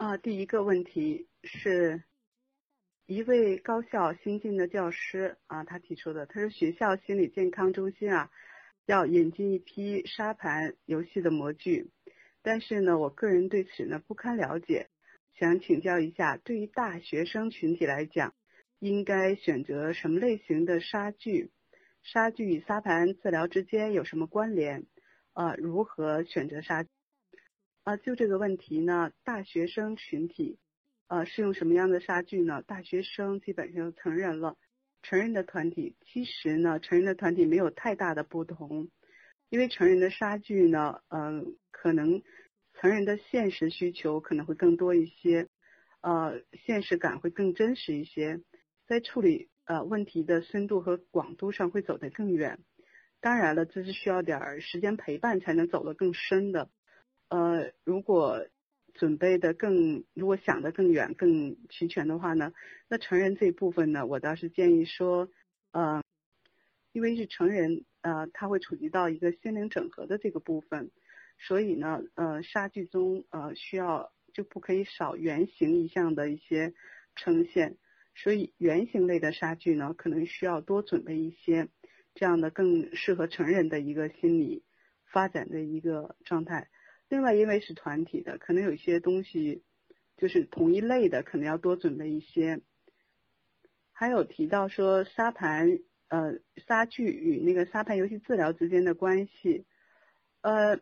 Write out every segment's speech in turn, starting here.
啊，第一个问题是一位高校新进的教师啊，他提出的，他说学校心理健康中心啊，要引进一批沙盘游戏的模具，但是呢，我个人对此呢不堪了解，想请教一下，对于大学生群体来讲，应该选择什么类型的沙具？沙具与沙盘治疗之间有什么关联？呃，如何选择沙？啊，就这个问题呢，大学生群体，呃，是用什么样的沙具呢？大学生基本上成人了，成人的团体其实呢，成人的团体没有太大的不同，因为成人的沙具呢，嗯，可能成人的现实需求可能会更多一些，呃，现实感会更真实一些，在处理呃问题的深度和广度上会走得更远。当然了，这是需要点时间陪伴才能走得更深的。呃，如果准备的更，如果想的更远、更齐全的话呢，那成人这一部分呢，我倒是建议说，呃，因为是成人，呃，他会触及到一个心灵整合的这个部分，所以呢，呃，沙具中呃需要就不可以少圆形一项的一些呈现，所以圆形类的沙具呢，可能需要多准备一些，这样的更适合成人的一个心理发展的一个状态。另外，因为是团体的，可能有些东西就是同一类的，可能要多准备一些。还有提到说沙盘，呃，沙具与那个沙盘游戏治疗之间的关系，呃，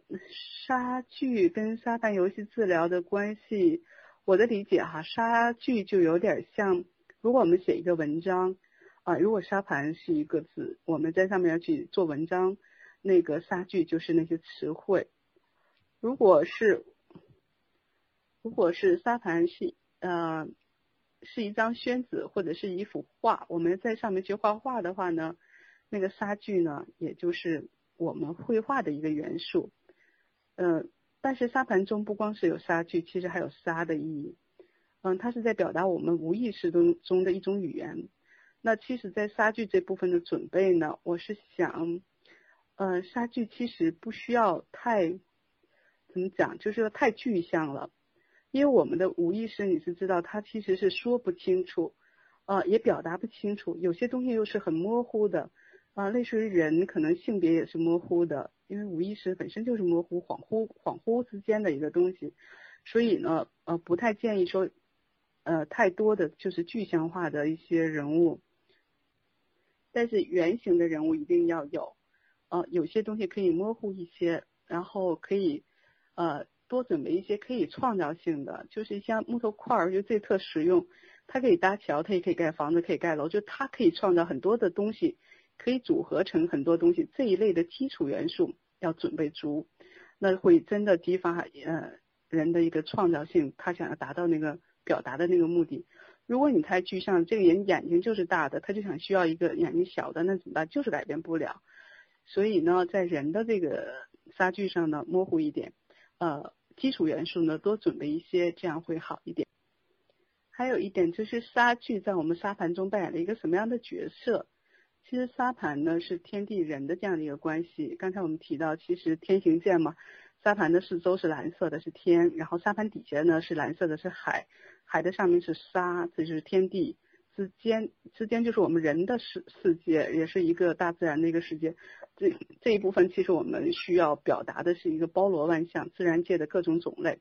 沙具跟沙盘游戏治疗的关系，我的理解哈，沙具就有点像，如果我们写一个文章，啊，如果沙盘是一个字，我们在上面要去做文章，那个沙具就是那些词汇。如果是，如果是沙盘是呃是一张宣纸或者是一幅画，我们在上面去画画的话呢，那个沙具呢，也就是我们绘画的一个元素。嗯，但是沙盘中不光是有沙具，其实还有沙的意义。嗯，它是在表达我们无意识中中的一种语言。那其实，在沙具这部分的准备呢，我是想，嗯，沙具其实不需要太。怎么讲？就是说太具象了，因为我们的无意识你是知道，它其实是说不清楚，啊，也表达不清楚。有些东西又是很模糊的，啊，类似于人可能性别也是模糊的，因为无意识本身就是模糊、恍惚、恍惚之间的一个东西，所以呢，呃，不太建议说，呃，太多的就是具象化的一些人物，但是圆形的人物一定要有，呃，有些东西可以模糊一些，然后可以。呃，多准备一些可以创造性的，就是像木头块儿，就这特实用。它可以搭桥，它也可以盖房子，可以盖楼，就它可以创造很多的东西，可以组合成很多东西。这一类的基础元素要准备足，那会真的激发呃人的一个创造性，他想要达到那个表达的那个目的。如果你太具象，这个人眼睛就是大的，他就想需要一个眼睛小的，那怎么办？就是改变不了。所以呢，在人的这个沙具上呢，模糊一点。呃，基础元素呢多准备一些，这样会好一点。还有一点就是沙具在我们沙盘中扮演了一个什么样的角色？其实沙盘呢是天地人的这样的一个关系。刚才我们提到，其实天行健嘛，沙盘的四周是蓝色的，是天；然后沙盘底下呢是蓝色的，是海；海的上面是沙，这就是天地。之间之间就是我们人的世世界，也是一个大自然的一个世界。这这一部分其实我们需要表达的是一个包罗万象、自然界的各种种类。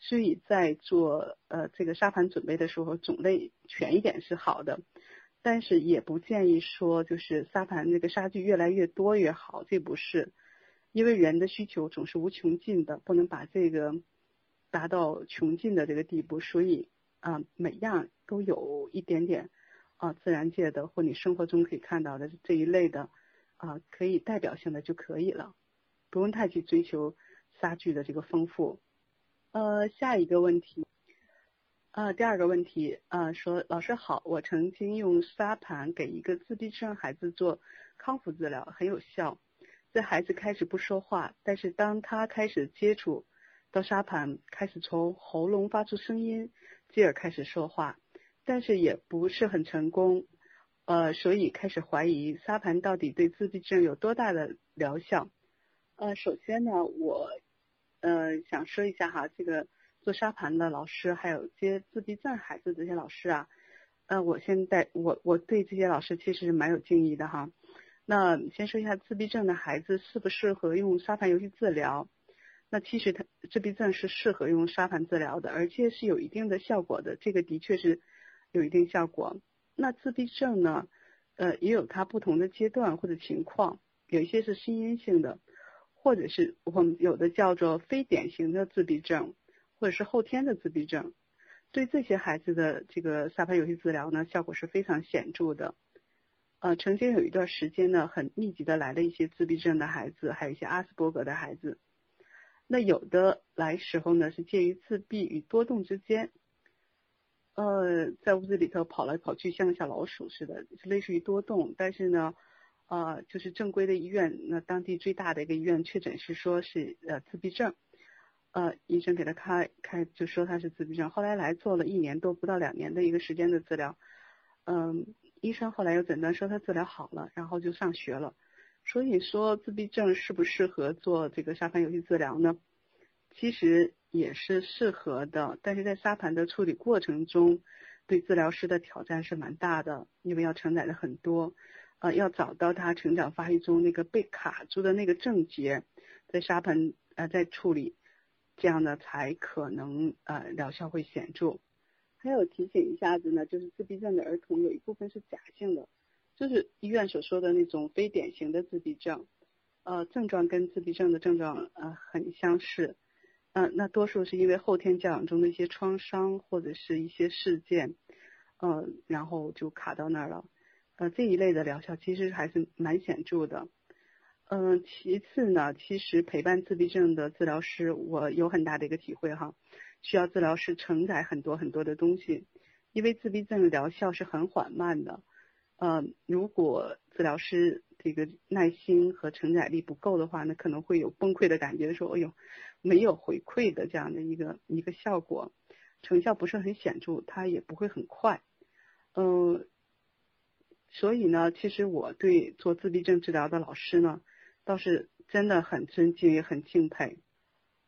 所以在做呃这个沙盘准备的时候，种类全一点是好的，但是也不建议说就是沙盘那个沙具越来越多越好，这不是，因为人的需求总是无穷尽的，不能把这个达到穷尽的这个地步，所以。啊，每样都有一点点啊，自然界的或你生活中可以看到的这一类的啊，可以代表性的就可以了，不用太去追求沙具的这个丰富。呃，下一个问题，呃，第二个问题啊，说老师好，我曾经用沙盘给一个自闭症孩子做康复治疗，很有效。这孩子开始不说话，但是当他开始接触到沙盘，开始从喉咙发出声音。继而开始说话，但是也不是很成功，呃，所以开始怀疑沙盘到底对自闭症有多大的疗效。呃，首先呢，我呃想说一下哈，这个做沙盘的老师，还有接自闭症孩子这些老师啊，呃，我现在我我对这些老师其实是蛮有敬意的哈。那先说一下自闭症的孩子适不适合用沙盘游戏治疗？那其实他自闭症是适合用沙盘治疗的，而且是有一定的效果的，这个的确是有一定效果。那自闭症呢，呃，也有它不同的阶段或者情况，有一些是心因性的，或者是我们有的叫做非典型的自闭症，或者是后天的自闭症。对这些孩子的这个沙盘游戏治疗呢，效果是非常显著的。呃，曾经有一段时间呢，很密集的来了一些自闭症的孩子，还有一些阿斯伯格的孩子。那有的来时候呢，是介于自闭与多动之间，呃，在屋子里头跑来跑去，像个小老鼠似的，是类似于多动。但是呢，呃，就是正规的医院，那当地最大的一个医院确诊是说是呃自闭症，呃，医生给他开开就说他是自闭症。后来来做了一年多不到两年的一个时间的治疗，嗯。医生后来又诊断说他治疗好了，然后就上学了。所以说自闭症适不适合做这个沙盘游戏治疗呢？其实也是适合的，但是在沙盘的处理过程中，对治疗师的挑战是蛮大的，因为要承载的很多，呃，要找到他成长发育中那个被卡住的那个症结，在沙盘呃在处理，这样呢才可能呃疗效会显著。还有提醒一下子呢，就是自闭症的儿童有一部分是假性的，就是医院所说的那种非典型的自闭症，呃，症状跟自闭症的症状呃很相似，嗯，那多数是因为后天教养中的一些创伤或者是一些事件，呃，然后就卡到那儿了，呃，这一类的疗效其实还是蛮显著的，嗯，其次呢，其实陪伴自闭症的治疗师，我有很大的一个体会哈。需要治疗师承载很多很多的东西，因为自闭症的疗效是很缓慢的。呃，如果治疗师这个耐心和承载力不够的话，那可能会有崩溃的感觉，说哎呦，没有回馈的这样的一个一个效果，成效不是很显著，它也不会很快。嗯，所以呢，其实我对做自闭症治疗的老师呢，倒是真的很尊敬，也很敬佩。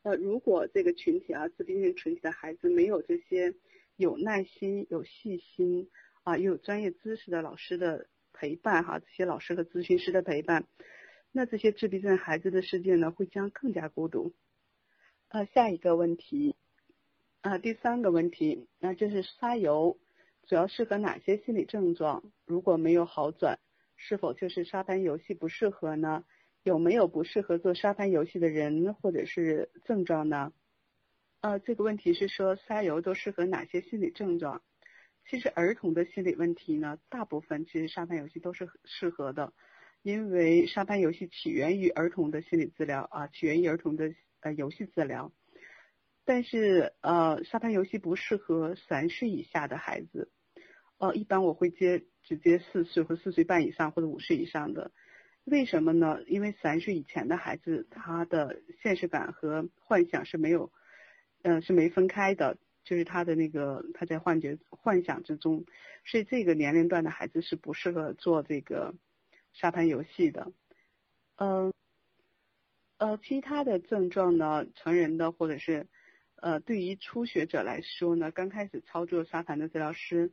呃，如果这个群体啊，自闭症群体的孩子没有这些有耐心、有细心啊，又有专业知识的老师的陪伴哈，这些老师和咨询师的陪伴，那这些自闭症孩子的世界呢，会将更加孤独。呃，下一个问题，啊，第三个问题，那就是沙游主要适合哪些心理症状？如果没有好转，是否就是沙盘游戏不适合呢？有没有不适合做沙盘游戏的人或者是症状呢？呃，这个问题是说沙游都适合哪些心理症状？其实儿童的心理问题呢，大部分其实沙盘游戏都是适合的，因为沙盘游戏起源于儿童的心理治疗啊，起源于儿童的呃游戏治疗。但是呃，沙盘游戏不适合三岁以下的孩子，呃，一般我会接只接四岁或四岁半以上或者五岁以上的。为什么呢？因为三岁以前的孩子，他的现实感和幻想是没有，嗯，是没分开的，就是他的那个他在幻觉、幻想之中，所以这个年龄段的孩子是不适合做这个沙盘游戏的。嗯，呃，其他的症状呢，成人的或者是呃，对于初学者来说呢，刚开始操作沙盘的治疗师，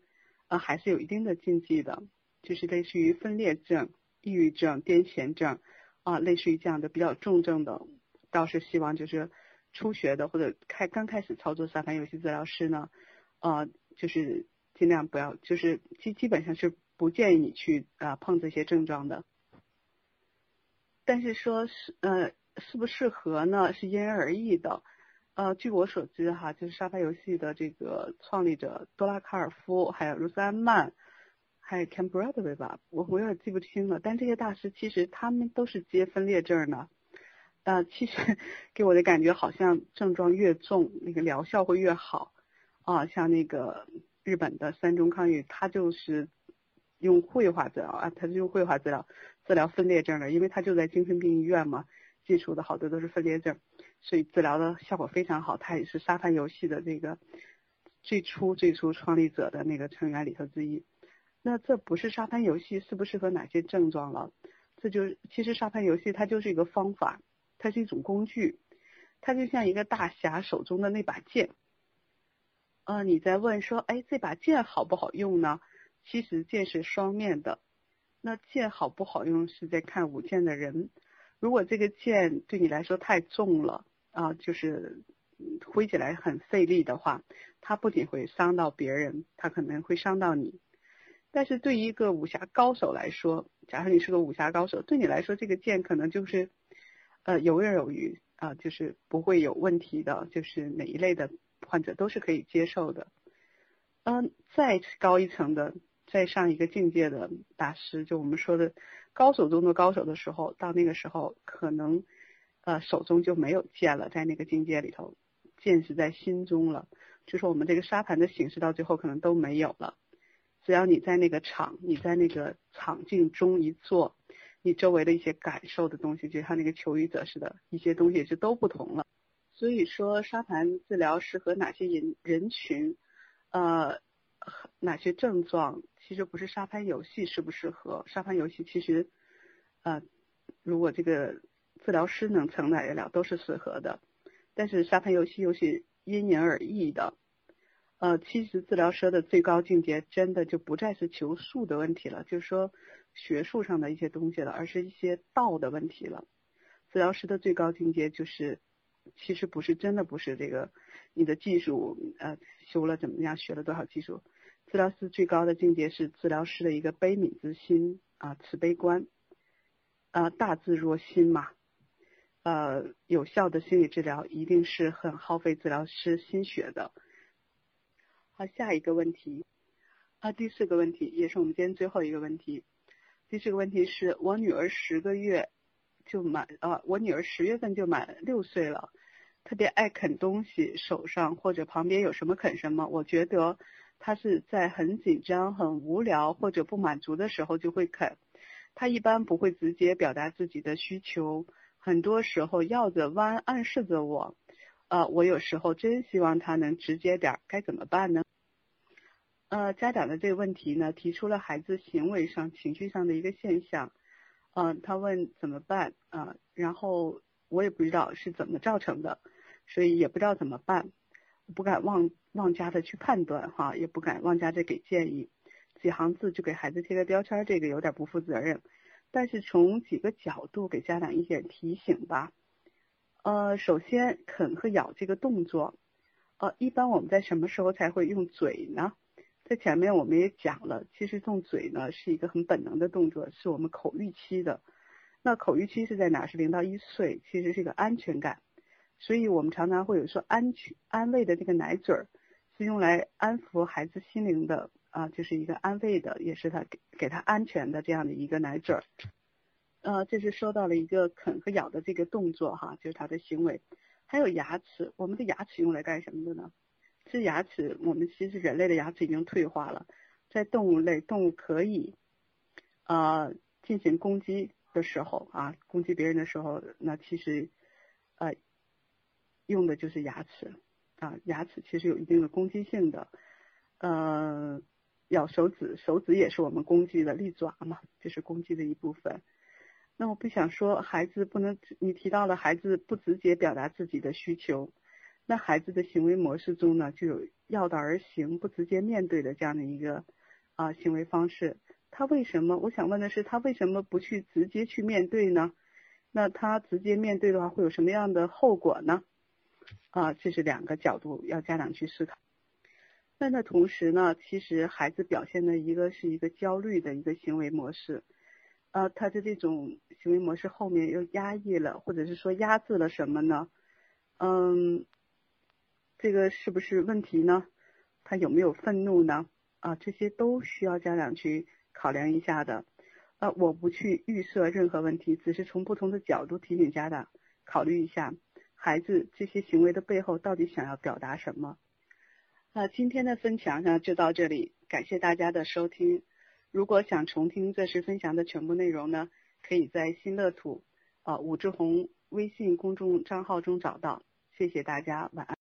呃，还是有一定的禁忌的，就是类似于分裂症。抑郁症、癫痫症啊，类似于这样的比较重症的，倒是希望就是初学的或者开刚开始操作沙盘游戏治疗师呢，呃，就是尽量不要，就是基基本上是不建议你去啊碰这些症状的。但是说是呃适不适合呢，是因人而异的。呃，据我所知哈，就是沙盘游戏的这个创立者多拉卡尔夫还有卢斯安曼。还有 Cam Bradley 吧，我我有点记不清了。但这些大师其实他们都是接分裂症的，呃，其实给我的感觉好像症状越重，那个疗效会越好。啊，像那个日本的三中康裕，他就是用绘画治疗啊，他是用绘画治疗治疗分裂症的，因为他就在精神病医院嘛，接触的好多都是分裂症，所以治疗的效果非常好。他也是沙盘游戏的这个最初最初创立者的那个成员里头之一。那这不是沙盘游戏适不适合哪些症状了？这就其实沙盘游戏它就是一个方法，它是一种工具，它就像一个大侠手中的那把剑，呃，你在问说，哎，这把剑好不好用呢？其实剑是双面的，那剑好不好用是在看舞剑的人。如果这个剑对你来说太重了啊，就是挥起来很费力的话，它不仅会伤到别人，它可能会伤到你。但是对于一个武侠高手来说，假如你是个武侠高手，对你来说这个剑可能就是呃游刃有余啊，就是不会有问题的，就是哪一类的患者都是可以接受的。嗯，再高一层的。再上一个境界的大师，就我们说的高手中的高手的时候，到那个时候可能，呃，手中就没有剑了，在那个境界里头，剑是在心中了。就是我们这个沙盘的形式到最后可能都没有了。只要你在那个场，你在那个场境中一坐，你周围的一些感受的东西，就像那个求雨者似的，一些东西就都不同了。所以说，沙盘治疗适合哪些人人群？呃。哪些症状其实不是沙盘游戏适不适合？沙盘游戏其实，呃，如果这个治疗师能承载得了，都是适合的。但是沙盘游戏又是因人而异的。呃，其实治疗师的最高境界真的就不再是求术的问题了，就是说学术上的一些东西了，而是一些道的问题了。治疗师的最高境界就是，其实不是真的不是这个你的技术呃。修了怎么样？学了多少技术？治疗师最高的境界是治疗师的一个悲悯之心啊，慈悲观啊，大智若心嘛。呃，有效的心理治疗一定是很耗费治疗师心血的。好，下一个问题啊，第四个问题也是我们今天最后一个问题。第四个问题是我女儿十个月就满啊，我女儿十月份就满六岁了。特别爱啃东西，手上或者旁边有什么啃什么。我觉得他是在很紧张、很无聊或者不满足的时候就会啃。他一般不会直接表达自己的需求，很多时候绕着弯暗示着我。呃，我有时候真希望他能直接点，该怎么办呢？呃，家长的这个问题呢，提出了孩子行为上、情绪上的一个现象。嗯，他问怎么办啊？然后。我也不知道是怎么造成的，所以也不知道怎么办，不敢妄妄加的去判断哈，也不敢妄加的给建议，几行字就给孩子贴个标签，这个有点不负责任。但是从几个角度给家长一点提醒吧。呃，首先啃和咬这个动作，呃，一般我们在什么时候才会用嘴呢？在前面我们也讲了，其实动嘴呢是一个很本能的动作，是我们口欲期的。那口欲期是在哪？是零到一岁，其实是个安全感，所以我们常常会有说安全安慰的这个奶嘴儿，是用来安抚孩子心灵的啊，就是一个安慰的，也是他给给他安全的这样的一个奶嘴儿。呃，这是说到了一个啃和咬的这个动作哈，就是它的行为。还有牙齿，我们的牙齿用来干什么的呢？其实牙齿，我们其实人类的牙齿已经退化了，在动物类，动物可以呃进行攻击。的时候啊，攻击别人的时候，那其实，呃，用的就是牙齿啊，牙齿其实有一定的攻击性的，呃，咬手指，手指也是我们攻击的利爪嘛，这是攻击的一部分。那我不想说孩子不能，你提到了孩子不直接表达自己的需求，那孩子的行为模式中呢，就有绕道而行、不直接面对的这样的一个啊行为方式。他为什么？我想问的是，他为什么不去直接去面对呢？那他直接面对的话，会有什么样的后果呢？啊，这是两个角度要家长去思考。那那同时呢，其实孩子表现的一个是一个焦虑的一个行为模式，呃，他的这种行为模式后面又压抑了，或者是说压制了什么呢？嗯，这个是不是问题呢？他有没有愤怒呢？啊，这些都需要家长去。考量一下的，呃，我不去预设任何问题，只是从不同的角度提醒家长考虑一下孩子这些行为的背后到底想要表达什么。那今天的分享呢就到这里，感谢大家的收听。如果想重听这次分享的全部内容呢，可以在新乐土啊武志红微信公众账号中找到。谢谢大家，晚安。